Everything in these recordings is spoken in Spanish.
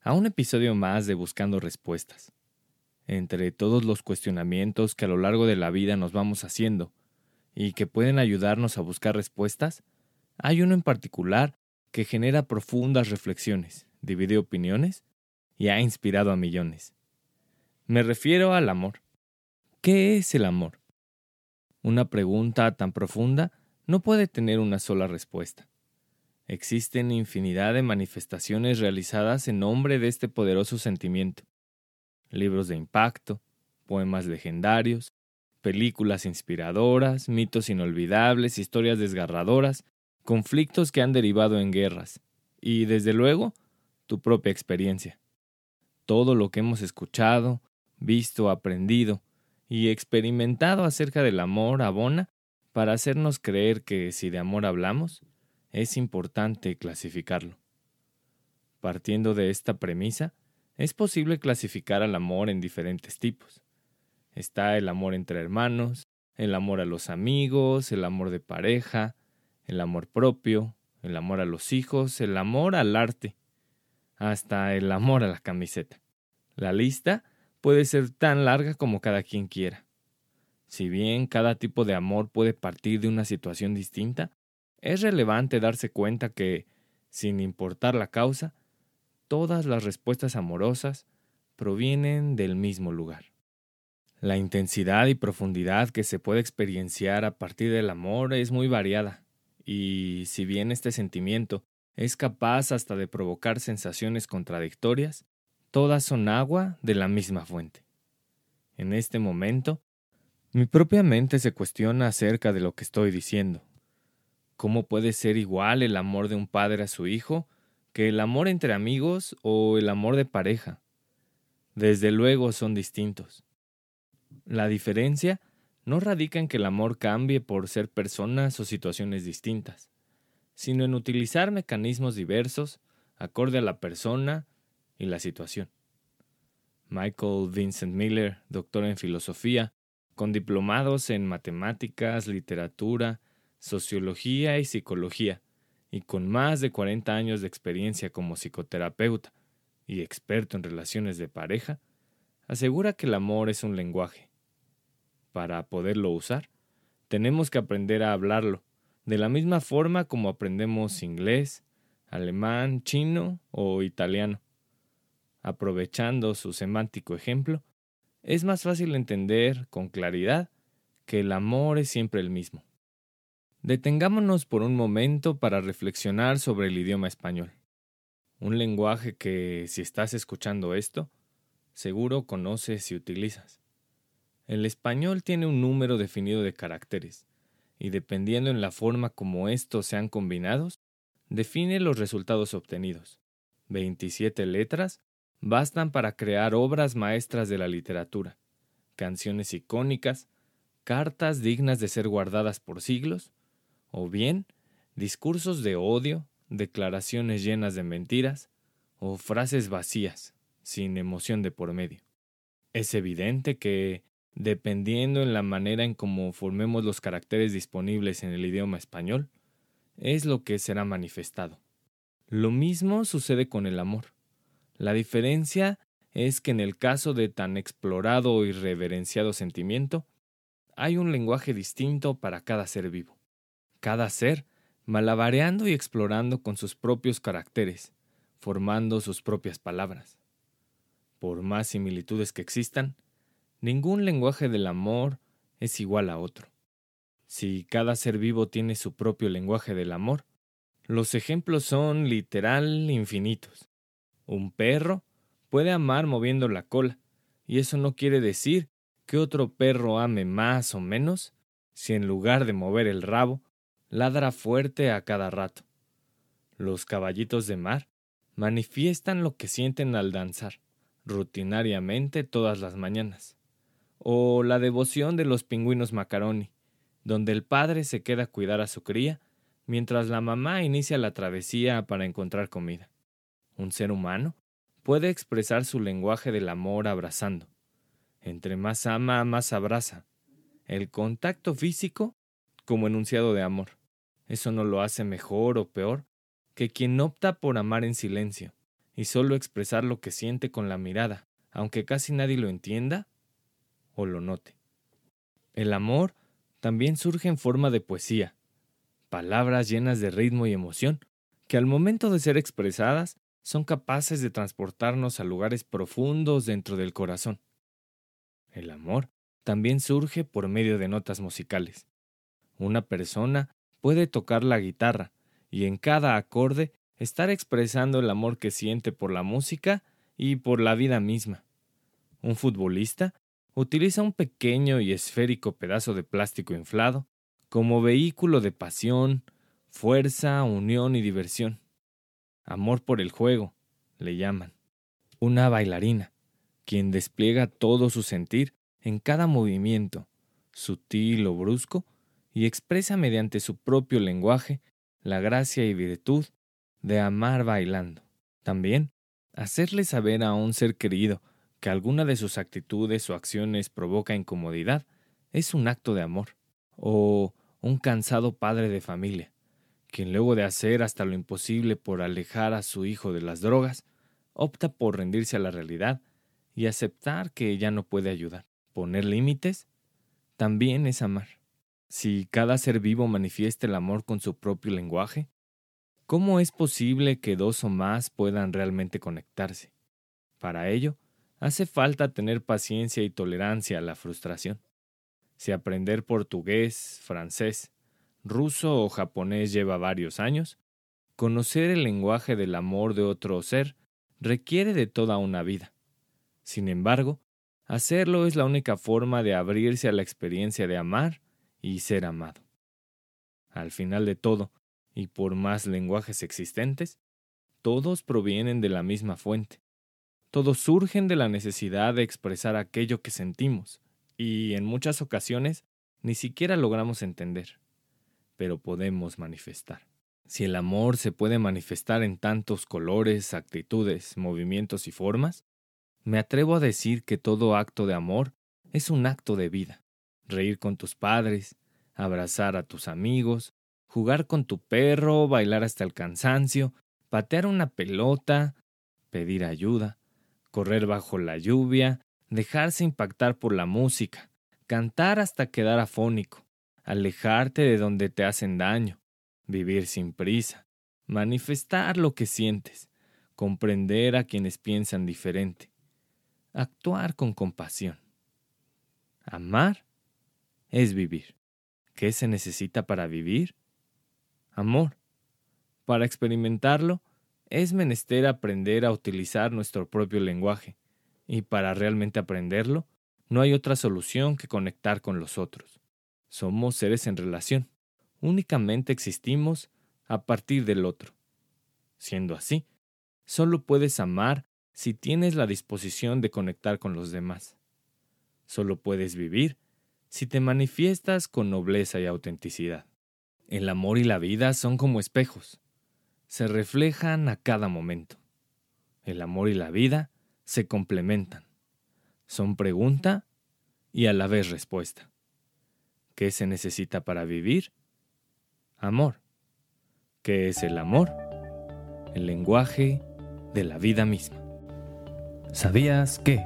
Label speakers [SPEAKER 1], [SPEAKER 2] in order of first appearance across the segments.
[SPEAKER 1] a un episodio más de Buscando Respuestas. Entre todos los cuestionamientos que a lo largo de la vida nos vamos haciendo y que pueden ayudarnos a buscar respuestas, hay uno en particular que genera profundas reflexiones, divide opiniones y ha inspirado a millones. Me refiero al amor. ¿Qué es el amor? Una pregunta tan profunda no puede tener una sola respuesta. Existen infinidad de manifestaciones realizadas en nombre de este poderoso sentimiento. Libros de impacto, poemas legendarios, películas inspiradoras, mitos inolvidables, historias desgarradoras, conflictos que han derivado en guerras y, desde luego, tu propia experiencia. Todo lo que hemos escuchado, visto, aprendido y experimentado acerca del amor abona para hacernos creer que si de amor hablamos, es importante clasificarlo. Partiendo de esta premisa, es posible clasificar al amor en diferentes tipos. Está el amor entre hermanos, el amor a los amigos, el amor de pareja, el amor propio, el amor a los hijos, el amor al arte, hasta el amor a la camiseta. La lista puede ser tan larga como cada quien quiera. Si bien cada tipo de amor puede partir de una situación distinta, es relevante darse cuenta que, sin importar la causa, todas las respuestas amorosas provienen del mismo lugar. La intensidad y profundidad que se puede experienciar a partir del amor es muy variada, y si bien este sentimiento es capaz hasta de provocar sensaciones contradictorias, todas son agua de la misma fuente. En este momento, mi propia mente se cuestiona acerca de lo que estoy diciendo, ¿Cómo puede ser igual el amor de un padre a su hijo que el amor entre amigos o el amor de pareja? Desde luego son distintos. La diferencia no radica en que el amor cambie por ser personas o situaciones distintas, sino en utilizar mecanismos diversos acorde a la persona y la situación. Michael Vincent Miller, doctor en filosofía, con diplomados en matemáticas, literatura, sociología y psicología, y con más de 40 años de experiencia como psicoterapeuta y experto en relaciones de pareja, asegura que el amor es un lenguaje. Para poderlo usar, tenemos que aprender a hablarlo, de la misma forma como aprendemos inglés, alemán, chino o italiano. Aprovechando su semántico ejemplo, es más fácil entender con claridad que el amor es siempre el mismo. Detengámonos por un momento para reflexionar sobre el idioma español. Un lenguaje que, si estás escuchando esto, seguro conoces y utilizas. El español tiene un número definido de caracteres, y dependiendo en la forma como estos sean combinados, define los resultados obtenidos. 27 letras bastan para crear obras maestras de la literatura, canciones icónicas, cartas dignas de ser guardadas por siglos, o bien discursos de odio, declaraciones llenas de mentiras o frases vacías, sin emoción de por medio. Es evidente que, dependiendo en la manera en cómo formemos los caracteres disponibles en el idioma español, es lo que será manifestado. Lo mismo sucede con el amor. La diferencia es que en el caso de tan explorado y reverenciado sentimiento, hay un lenguaje distinto para cada ser vivo cada ser malabareando y explorando con sus propios caracteres, formando sus propias palabras. Por más similitudes que existan, ningún lenguaje del amor es igual a otro. Si cada ser vivo tiene su propio lenguaje del amor, los ejemplos son literal infinitos. Un perro puede amar moviendo la cola, y eso no quiere decir que otro perro ame más o menos si en lugar de mover el rabo, ladra fuerte a cada rato. Los caballitos de mar manifiestan lo que sienten al danzar, rutinariamente todas las mañanas. O la devoción de los pingüinos macaroni, donde el padre se queda a cuidar a su cría mientras la mamá inicia la travesía para encontrar comida. Un ser humano puede expresar su lenguaje del amor abrazando. Entre más ama, más abraza. El contacto físico como enunciado de amor. Eso no lo hace mejor o peor que quien opta por amar en silencio y solo expresar lo que siente con la mirada, aunque casi nadie lo entienda o lo note. El amor también surge en forma de poesía, palabras llenas de ritmo y emoción, que al momento de ser expresadas son capaces de transportarnos a lugares profundos dentro del corazón. El amor también surge por medio de notas musicales. Una persona puede tocar la guitarra y en cada acorde estar expresando el amor que siente por la música y por la vida misma. Un futbolista utiliza un pequeño y esférico pedazo de plástico inflado como vehículo de pasión, fuerza, unión y diversión. Amor por el juego, le llaman. Una bailarina, quien despliega todo su sentir en cada movimiento, sutil o brusco, y expresa mediante su propio lenguaje la gracia y virtud de amar bailando. También, hacerle saber a un ser querido que alguna de sus actitudes o acciones provoca incomodidad es un acto de amor. O un cansado padre de familia, quien luego de hacer hasta lo imposible por alejar a su hijo de las drogas, opta por rendirse a la realidad y aceptar que ella no puede ayudar. Poner límites también es amar. Si cada ser vivo manifiesta el amor con su propio lenguaje, ¿cómo es posible que dos o más puedan realmente conectarse? Para ello, hace falta tener paciencia y tolerancia a la frustración. Si aprender portugués, francés, ruso o japonés lleva varios años, conocer el lenguaje del amor de otro ser requiere de toda una vida. Sin embargo, hacerlo es la única forma de abrirse a la experiencia de amar y ser amado. Al final de todo, y por más lenguajes existentes, todos provienen de la misma fuente. Todos surgen de la necesidad de expresar aquello que sentimos, y en muchas ocasiones ni siquiera logramos entender, pero podemos manifestar. Si el amor se puede manifestar en tantos colores, actitudes, movimientos y formas, me atrevo a decir que todo acto de amor es un acto de vida. Reír con tus padres, abrazar a tus amigos, jugar con tu perro, bailar hasta el cansancio, patear una pelota, pedir ayuda, correr bajo la lluvia, dejarse impactar por la música, cantar hasta quedar afónico, alejarte de donde te hacen daño, vivir sin prisa, manifestar lo que sientes, comprender a quienes piensan diferente, actuar con compasión. Amar es vivir. ¿Qué se necesita para vivir? Amor. Para experimentarlo, es menester aprender a utilizar nuestro propio lenguaje, y para realmente aprenderlo, no hay otra solución que conectar con los otros. Somos seres en relación. Únicamente existimos a partir del otro. Siendo así, solo puedes amar si tienes la disposición de conectar con los demás. Solo puedes vivir si te manifiestas con nobleza y autenticidad. El amor y la vida son como espejos. Se reflejan a cada momento. El amor y la vida se complementan. Son pregunta y a la vez respuesta. ¿Qué se necesita para vivir? Amor. ¿Qué es el amor? El lenguaje de la vida misma. ¿Sabías que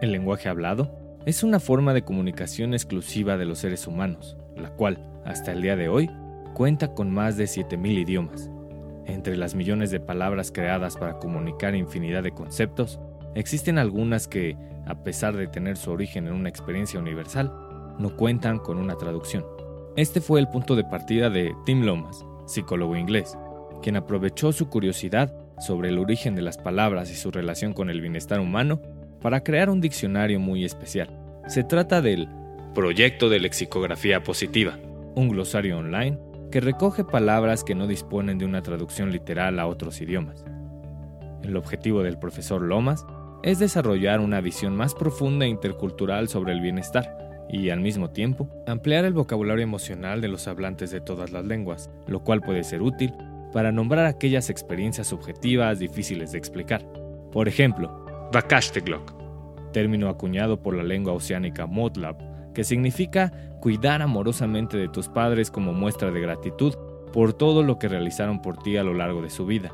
[SPEAKER 1] el lenguaje hablado es una forma de comunicación exclusiva de los seres humanos, la cual, hasta el día de hoy, cuenta con más de 7.000 idiomas? Entre las millones de palabras creadas para comunicar infinidad de conceptos, Existen algunas que, a pesar de tener su origen en una experiencia universal, no cuentan con una traducción. Este fue el punto de partida de Tim Lomas, psicólogo inglés, quien aprovechó su curiosidad sobre el origen de las palabras y su relación con el bienestar humano para crear un diccionario muy especial. Se trata del Proyecto de Lexicografía Positiva, un glosario online que recoge palabras que no disponen de una traducción literal a otros idiomas. El objetivo del profesor Lomas es desarrollar una visión más profunda e intercultural sobre el bienestar y, al mismo tiempo, ampliar el vocabulario emocional de los hablantes de todas las lenguas, lo cual puede ser útil para nombrar aquellas experiencias subjetivas difíciles de explicar. Por ejemplo, Vakashteglok, término acuñado por la lengua oceánica Motlab, que significa cuidar amorosamente de tus padres como muestra de gratitud por todo lo que realizaron por ti a lo largo de su vida.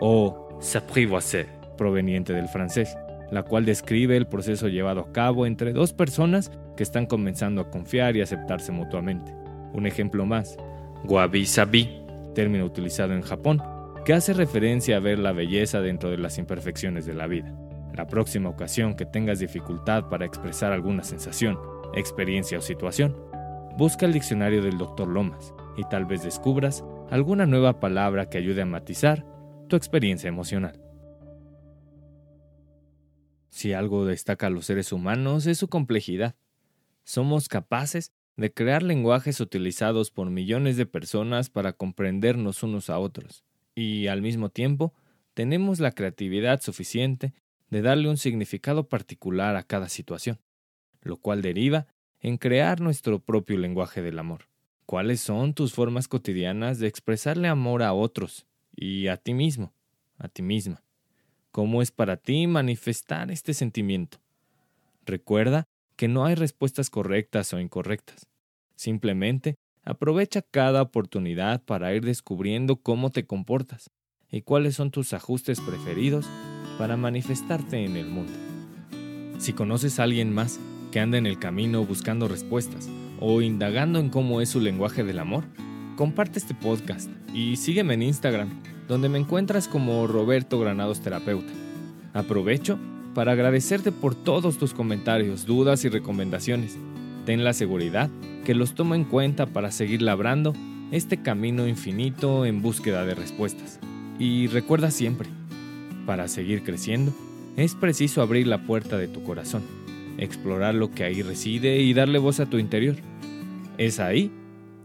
[SPEAKER 1] O s'apprivoiser, proveniente del francés, la cual describe el proceso llevado a cabo entre dos personas que están comenzando a confiar y aceptarse mutuamente. Un ejemplo más, wabi-sabi, término utilizado en Japón, que hace referencia a ver la belleza dentro de las imperfecciones de la vida. La próxima ocasión que tengas dificultad para expresar alguna sensación, experiencia o situación, busca el diccionario del Dr. Lomas y tal vez descubras alguna nueva palabra que ayude a matizar tu experiencia emocional. Si algo destaca a los seres humanos es su complejidad. Somos capaces de crear lenguajes utilizados por millones de personas para comprendernos unos a otros, y al mismo tiempo tenemos la creatividad suficiente de darle un significado particular a cada situación, lo cual deriva en crear nuestro propio lenguaje del amor. ¿Cuáles son tus formas cotidianas de expresarle amor a otros y a ti mismo, a ti misma? ¿Cómo es para ti manifestar este sentimiento? Recuerda que no hay respuestas correctas o incorrectas. Simplemente aprovecha cada oportunidad para ir descubriendo cómo te comportas y cuáles son tus ajustes preferidos para manifestarte en el mundo. Si conoces a alguien más que anda en el camino buscando respuestas o indagando en cómo es su lenguaje del amor, comparte este podcast y sígueme en Instagram, donde me encuentras como Roberto Granados Terapeuta. Aprovecho para agradecerte por todos tus comentarios, dudas y recomendaciones. Ten la seguridad que los tomo en cuenta para seguir labrando este camino infinito en búsqueda de respuestas. Y recuerda siempre, para seguir creciendo, es preciso abrir la puerta de tu corazón, explorar lo que ahí reside y darle voz a tu interior. Es ahí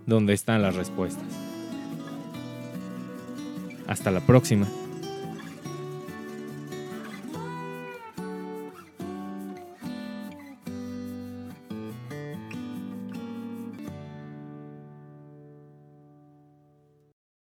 [SPEAKER 1] donde están las respuestas. Hasta la próxima.